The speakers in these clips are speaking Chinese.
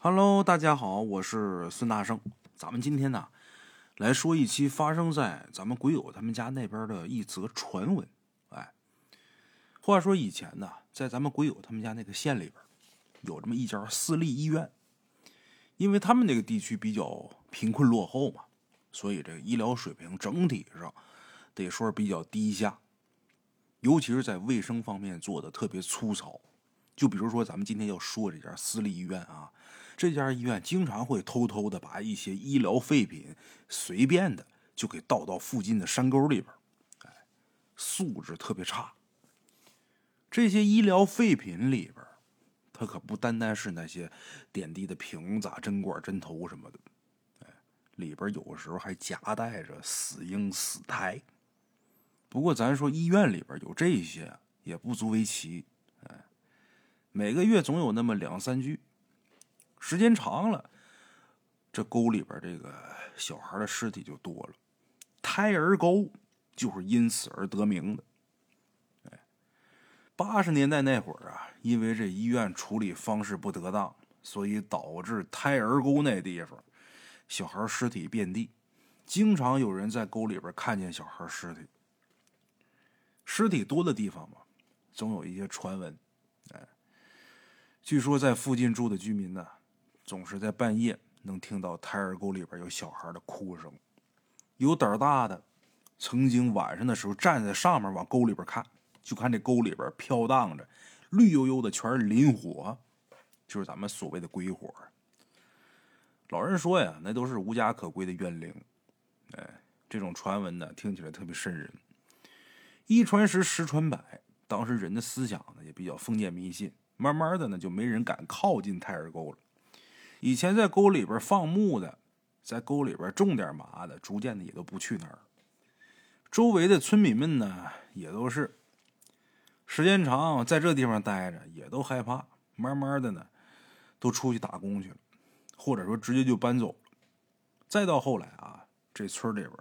Hello，大家好，我是孙大圣。咱们今天呢，来说一期发生在咱们鬼友他们家那边的一则传闻。哎，话说以前呢，在咱们鬼友他们家那个县里边，有这么一家私立医院。因为他们那个地区比较贫困落后嘛，所以这个医疗水平整体上得说是比较低下，尤其是在卫生方面做的特别粗糙。就比如说咱们今天要说这家私立医院啊。这家医院经常会偷偷的把一些医疗废品随便的就给倒到附近的山沟里边，哎，素质特别差。这些医疗废品里边，它可不单单是那些点滴的瓶子、针管、针头什么的，哎，里边有时候还夹带着死婴、死胎。不过咱说医院里边有这些也不足为奇，哎，每个月总有那么两三具。时间长了，这沟里边这个小孩的尸体就多了，胎儿沟就是因此而得名的。哎，八十年代那会儿啊，因为这医院处理方式不得当，所以导致胎儿沟那地方小孩尸体遍地，经常有人在沟里边看见小孩尸体。尸体多的地方嘛，总有一些传闻。哎，据说在附近住的居民呢。总是在半夜能听到胎儿沟里边有小孩的哭声，有胆大的曾经晚上的时候站在上面往沟里边看，就看这沟里边飘荡着绿油油的全是磷火，就是咱们所谓的鬼火。老人说呀，那都是无家可归的怨灵。哎，这种传闻呢，听起来特别瘆人。一传十，十传百，当时人的思想呢也比较封建迷信，慢慢的呢就没人敢靠近胎儿沟了。以前在沟里边放牧的，在沟里边种点麻的，逐渐的也都不去那儿。周围的村民们呢，也都是时间长在这地方待着，也都害怕，慢慢的呢，都出去打工去了，或者说直接就搬走了。再到后来啊，这村里边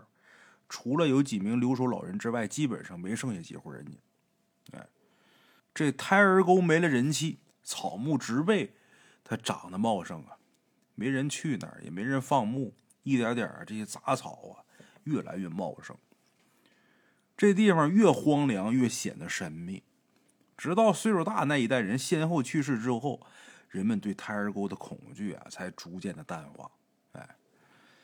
除了有几名留守老人之外，基本上没剩下几户人家。哎，这胎儿沟没了人气，草木植被它长得茂盛啊。没人去那儿，也没人放牧，一点点这些杂草啊，越来越茂盛。这地方越荒凉，越显得神秘。直到岁数大那一代人先后去世之后，人们对胎儿沟的恐惧啊，才逐渐的淡化。哎，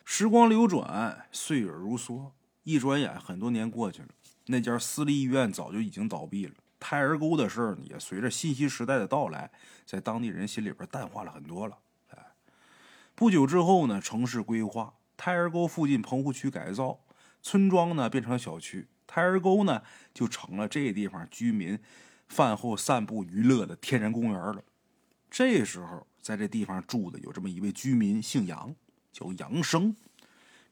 时光流转，岁月如梭，一转眼很多年过去了，那家私立医院早就已经倒闭了。胎儿沟的事儿也随着信息时代的到来，在当地人心里边淡化了很多了。不久之后呢，城市规划，胎儿沟附近棚户区改造，村庄呢变成小区，胎儿沟呢就成了这地方居民饭后散步娱乐的天然公园了。这时候，在这地方住的有这么一位居民，姓杨，叫杨生。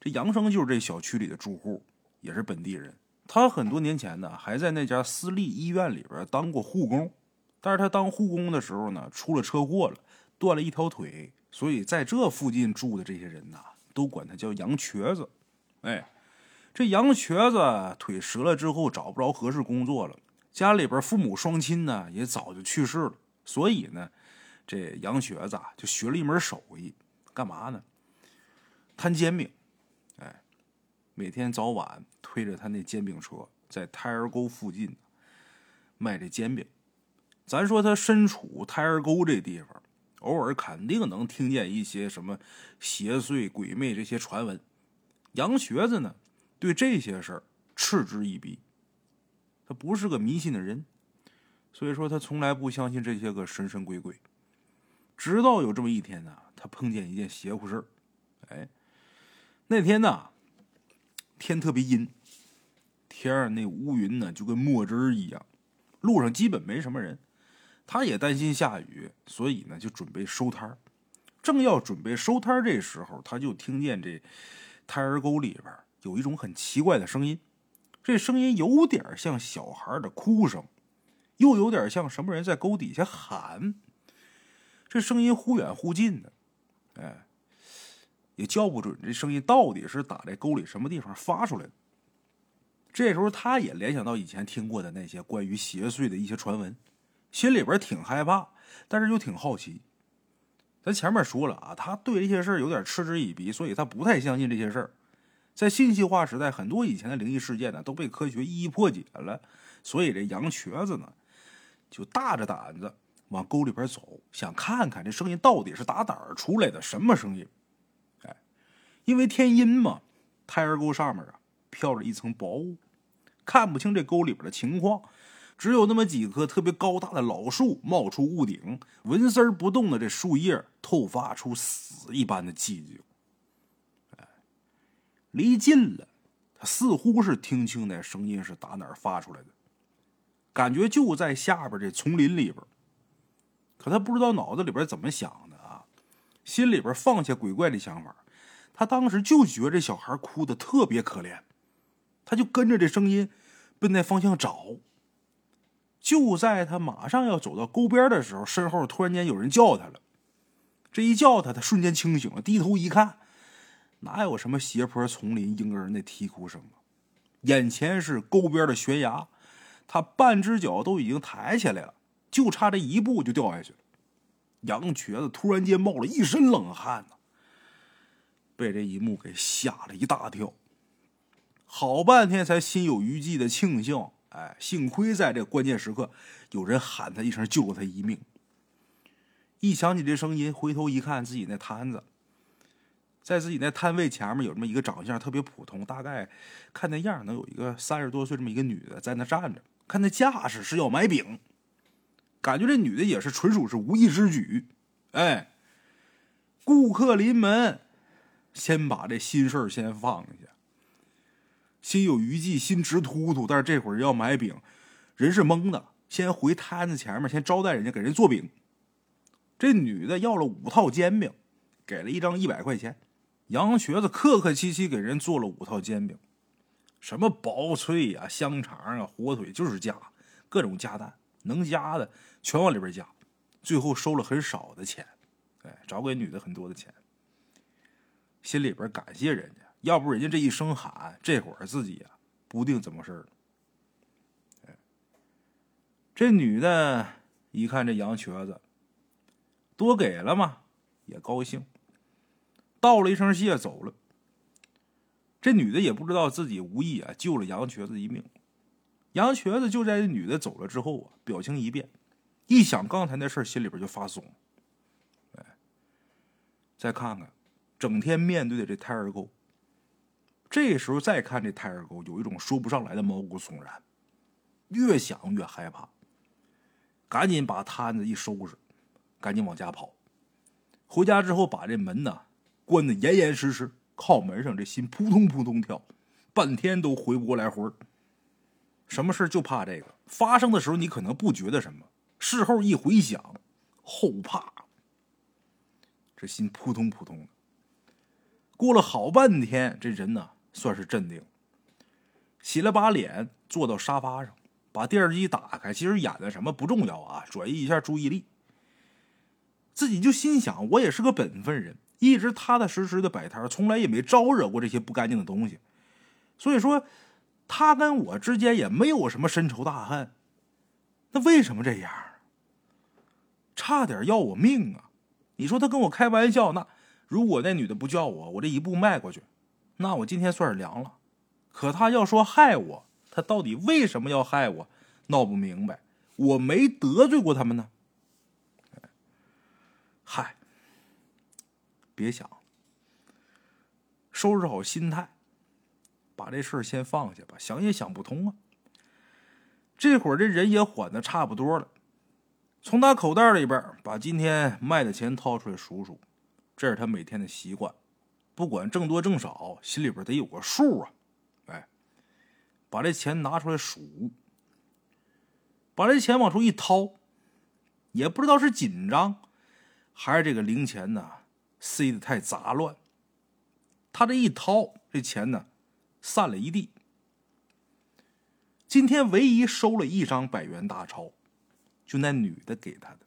这杨生就是这小区里的住户，也是本地人。他很多年前呢，还在那家私立医院里边当过护工，但是他当护工的时候呢，出了车祸了，断了一条腿。所以在这附近住的这些人呐，都管他叫杨瘸子。哎，这杨瘸子腿折了之后找不着合适工作了，家里边父母双亲呢也早就去世了。所以呢，这杨瘸子啊就学了一门手艺，干嘛呢？摊煎饼。哎，每天早晚推着他那煎饼车在胎儿沟附近卖这煎饼。咱说他身处胎儿沟这地方。偶尔肯定能听见一些什么邪祟鬼魅这些传闻，杨瘸子呢对这些事儿嗤之以鼻，他不是个迷信的人，所以说他从来不相信这些个神神鬼鬼。直到有这么一天呢，他碰见一件邪乎事儿，哎，那天呢天特别阴，天上那乌云呢就跟墨汁儿一样，路上基本没什么人。他也担心下雨，所以呢就准备收摊儿。正要准备收摊儿，这时候他就听见这胎儿沟里边有一种很奇怪的声音。这声音有点像小孩的哭声，又有点像什么人在沟底下喊。这声音忽远忽近的，哎，也叫不准这声音到底是打在沟里什么地方发出来的。这时候他也联想到以前听过的那些关于邪祟的一些传闻。心里边挺害怕，但是又挺好奇。咱前面说了啊，他对这些事儿有点嗤之以鼻，所以他不太相信这些事儿。在信息化时代，很多以前的灵异事件呢都被科学一一破解了，所以这杨瘸子呢就大着胆子往沟里边走，想看看这声音到底是打哪儿出来的，什么声音？哎，因为天阴嘛，胎儿沟上面啊飘着一层薄雾，看不清这沟里边的情况。只有那么几棵特别高大的老树冒出屋顶，纹丝儿不动的这树叶透发出死一般的寂静。哎，离近了，他似乎是听清那声音是打哪儿发出来的，感觉就在下边这丛林里边。可他不知道脑子里边怎么想的啊，心里边放下鬼怪的想法，他当时就觉得这小孩哭的特别可怜，他就跟着这声音奔那方向找。就在他马上要走到沟边的时候，身后突然间有人叫他了。这一叫他，他瞬间清醒了，低头一看，哪有什么斜坡、丛林、婴儿那啼哭声啊？眼前是沟边的悬崖，他半只脚都已经抬起来了，就差这一步就掉下去了。杨瘸子突然间冒了一身冷汗呐，被这一幕给吓了一大跳，好半天才心有余悸的庆幸。哎，幸亏在这关键时刻，有人喊他一声，救了他一命。一想起这声音，回头一看，自己那摊子，在自己那摊位前面有这么一个长相特别普通，大概看那样能有一个三十多岁这么一个女的在那站着，看那架势是要买饼，感觉这女的也是纯属是无意之举。哎，顾客临门，先把这心事先放下。心有余悸，心直突突，但是这会儿要买饼，人是懵的。先回摊子前面，先招待人家，给人做饼。这女的要了五套煎饼，给了一张一百块钱。杨瘸子客客气气给人做了五套煎饼，什么薄脆呀、香肠啊、火腿，就是加各种加蛋，能加的全往里边加。最后收了很少的钱，哎，找给女的很多的钱，心里边感谢人家。要不人家这一声喊，这会儿自己啊不定怎么事儿。这女的一看这羊瘸子，多给了嘛，也高兴，道了一声谢走了。这女的也不知道自己无意啊救了羊瘸子一命。羊瘸子就在这女的走了之后啊，表情一变，一想刚才那事儿，心里边就发松。哎，再看看，整天面对的这胎儿沟。这时候再看这胎儿沟，有一种说不上来的毛骨悚然，越想越害怕，赶紧把摊子一收拾，赶紧往家跑。回家之后，把这门呢关的严严实实，靠门上这心扑通扑通跳，半天都回不过来魂儿。什么事就怕这个发生的时候，你可能不觉得什么，事后一回想，后怕，这心扑通扑通的。过了好半天，这人呢。算是镇定，洗了把脸，坐到沙发上，把电视机打开。其实演的什么不重要啊，转移一下注意力。自己就心想，我也是个本分人，一直踏踏实实的摆摊，从来也没招惹过这些不干净的东西。所以说，他跟我之间也没有什么深仇大恨。那为什么这样？差点要我命啊！你说他跟我开玩笑，那如果那女的不叫我，我这一步迈过去。那我今天算是凉了，可他要说害我，他到底为什么要害我？闹不明白，我没得罪过他们呢。嗨，别想，收拾好心态，把这事儿先放下吧。想也想不通啊。这会儿这人也缓的差不多了，从他口袋里边把今天卖的钱掏出来数数，这是他每天的习惯。不管挣多挣少，心里边得有个数啊！哎，把这钱拿出来数，把这钱往出一掏，也不知道是紧张，还是这个零钱呢塞的太杂乱。他这一掏，这钱呢散了一地。今天唯一收了一张百元大钞，就那女的给他的。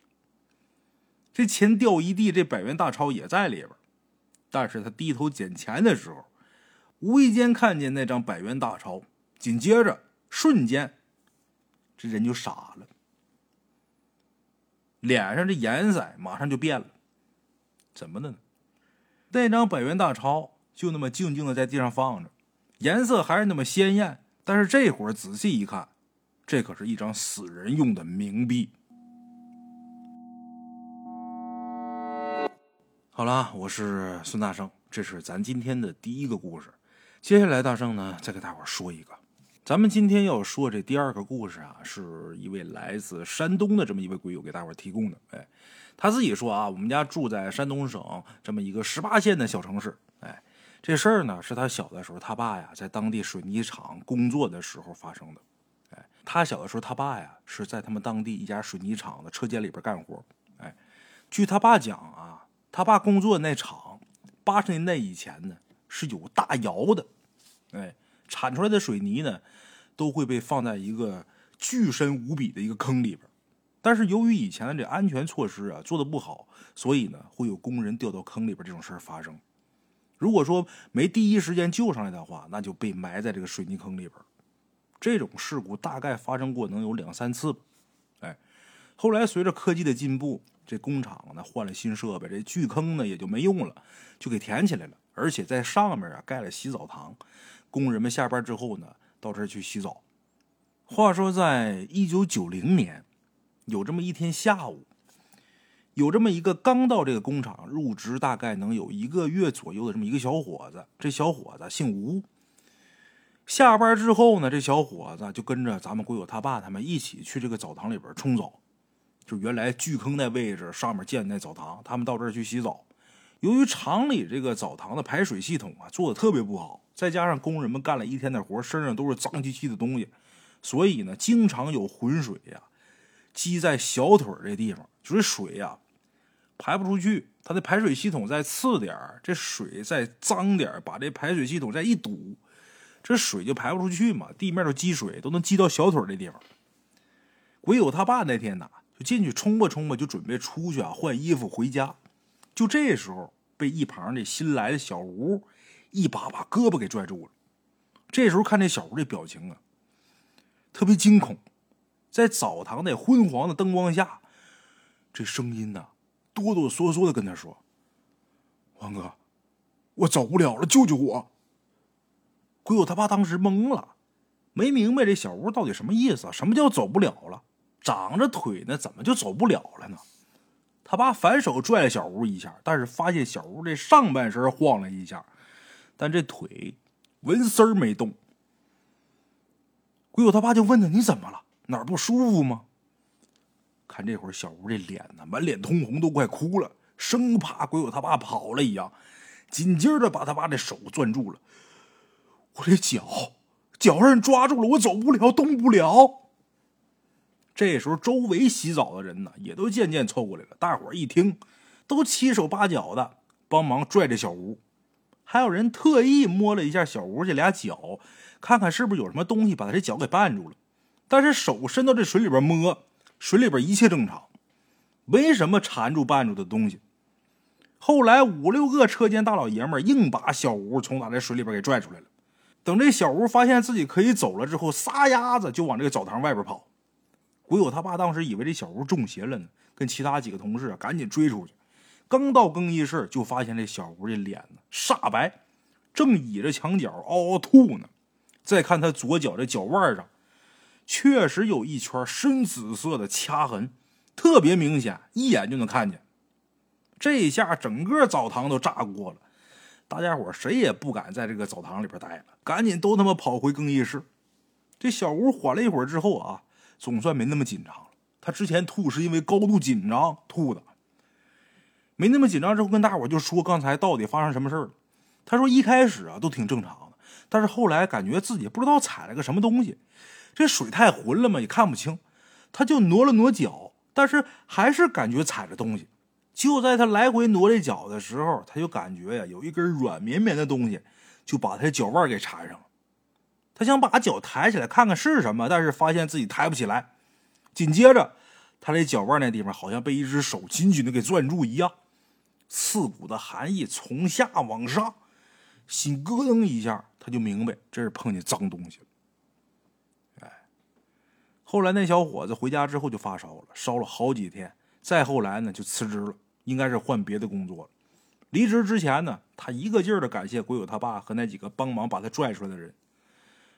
这钱掉一地，这百元大钞也在里边。但是他低头捡钱的时候，无意间看见那张百元大钞，紧接着瞬间，这人就傻了，脸上这颜色马上就变了，怎么的呢？那张百元大钞就那么静静的在地上放着，颜色还是那么鲜艳。但是这会儿仔细一看，这可是一张死人用的冥币。好了，我是孙大圣，这是咱今天的第一个故事。接下来，大圣呢再给大伙说一个。咱们今天要说这第二个故事啊，是一位来自山东的这么一位鬼友给大伙提供的。哎，他自己说啊，我们家住在山东省这么一个十八线的小城市。哎，这事儿呢是他小的时候，他爸呀在当地水泥厂工作的时候发生的。哎，他小的时候，他爸呀是在他们当地一家水泥厂的车间里边干活。哎，据他爸讲啊。他爸工作那厂，八十年代以前呢是有大窑的，哎，产出来的水泥呢都会被放在一个巨深无比的一个坑里边。但是由于以前的这安全措施啊做的不好，所以呢会有工人掉到坑里边这种事儿发生。如果说没第一时间救上来的话，那就被埋在这个水泥坑里边。这种事故大概发生过能有两三次，吧，后来随着科技的进步。这工厂呢换了新设备，这巨坑呢也就没用了，就给填起来了。而且在上面啊盖了洗澡堂，工人们下班之后呢到这儿去洗澡。话说，在一九九零年，有这么一天下午，有这么一个刚到这个工厂入职大概能有一个月左右的这么一个小伙子。这小伙子姓吴。下班之后呢，这小伙子就跟着咱们鬼友他爸他们一起去这个澡堂里边冲澡。就原来巨坑那位置上面建那澡堂，他们到这儿去洗澡。由于厂里这个澡堂的排水系统啊做的特别不好，再加上工人们干了一天的活，身上都是脏兮兮的东西，所以呢，经常有浑水呀积在小腿这地方，就是水呀排不出去。它的排水系统再次点这水再脏点把这排水系统再一堵，这水就排不出去嘛，地面都积水，都能积到小腿这地方。鬼友他爸那天呐。就进去冲吧冲吧，就准备出去啊换衣服回家。就这时候被一旁这新来的小吴一把把胳膊给拽住了。这时候看这小吴这表情啊，特别惊恐。在澡堂那昏黄的灯光下，这声音呢哆哆嗦嗦的跟他说：“王哥，我走不了了，救救我！”鬼友他爸当时懵了，没明白这小吴到底什么意思？什么叫走不了了？长着腿呢，怎么就走不了了呢？他爸反手拽了小吴一下，但是发现小吴这上半身晃了一下，但这腿纹丝儿没动。鬼友他爸就问他：“你怎么了？哪儿不舒服吗？”看这会儿小吴这脸呢，满脸通红，都快哭了，生怕鬼友他爸跑了一样，紧接着把他爸的手攥住了。我这脚脚让人抓住了，我走不了，动不了。这时候，周围洗澡的人呢，也都渐渐凑过来了。大伙儿一听，都七手八脚的帮忙拽着小吴，还有人特意摸了一下小吴这俩脚，看看是不是有什么东西把他这脚给绊住了。但是手伸到这水里边摸，水里边一切正常，没什么缠住绊住的东西。后来五六个车间大老爷们硬把小吴从打这水里边给拽出来了。等这小吴发现自己可以走了之后，撒丫子就往这个澡堂外边跑。鬼友他爸当时以为这小吴中邪了呢，跟其他几个同事啊赶紧追出去。刚到更衣室，就发现这小吴这脸呢煞白，正倚着墙角嗷嗷吐呢。再看他左脚这脚腕上，确实有一圈深紫色的掐痕，特别明显，一眼就能看见。这一下整个澡堂都炸锅了，大家伙谁也不敢在这个澡堂里边待了，赶紧都他妈跑回更衣室。这小吴缓了一会儿之后啊。总算没那么紧张了。他之前吐是因为高度紧张吐的，没那么紧张之后，跟大伙就说刚才到底发生什么事了。他说一开始啊都挺正常的，但是后来感觉自己不知道踩了个什么东西，这水太浑了嘛，也看不清。他就挪了挪脚，但是还是感觉踩着东西。就在他来回挪这脚的时候，他就感觉呀有一根软绵绵的东西就把他脚腕给缠上了。他想把脚抬起来看看是什么，但是发现自己抬不起来。紧接着，他这脚腕那地方好像被一只手紧紧的给攥住一样，刺骨的寒意从下往上，心咯噔一下，他就明白这是碰见脏东西了。哎，后来那小伙子回家之后就发烧了，烧了好几天。再后来呢，就辞职了，应该是换别的工作了。离职之前呢，他一个劲儿的感谢鬼友他爸和那几个帮忙把他拽出来的人。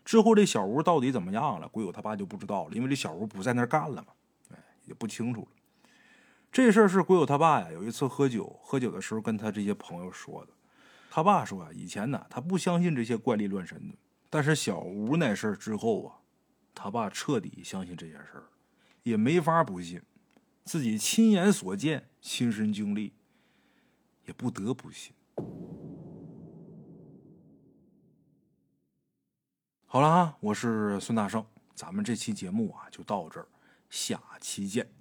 之后这小吴到底怎么样了，鬼友他爸就不知道了，因为这小吴不在那儿干了嘛，哎，也不清楚了。这事儿是鬼友他爸呀，有一次喝酒，喝酒的时候跟他这些朋友说的。他爸说啊，以前呢他不相信这些怪力乱神的，但是小吴那事儿之后啊，他爸彻底相信这件事儿，也没法不信，自己亲眼所见，亲身经历，也不得不信。好了啊，我是孙大圣，咱们这期节目啊就到这儿，下期见。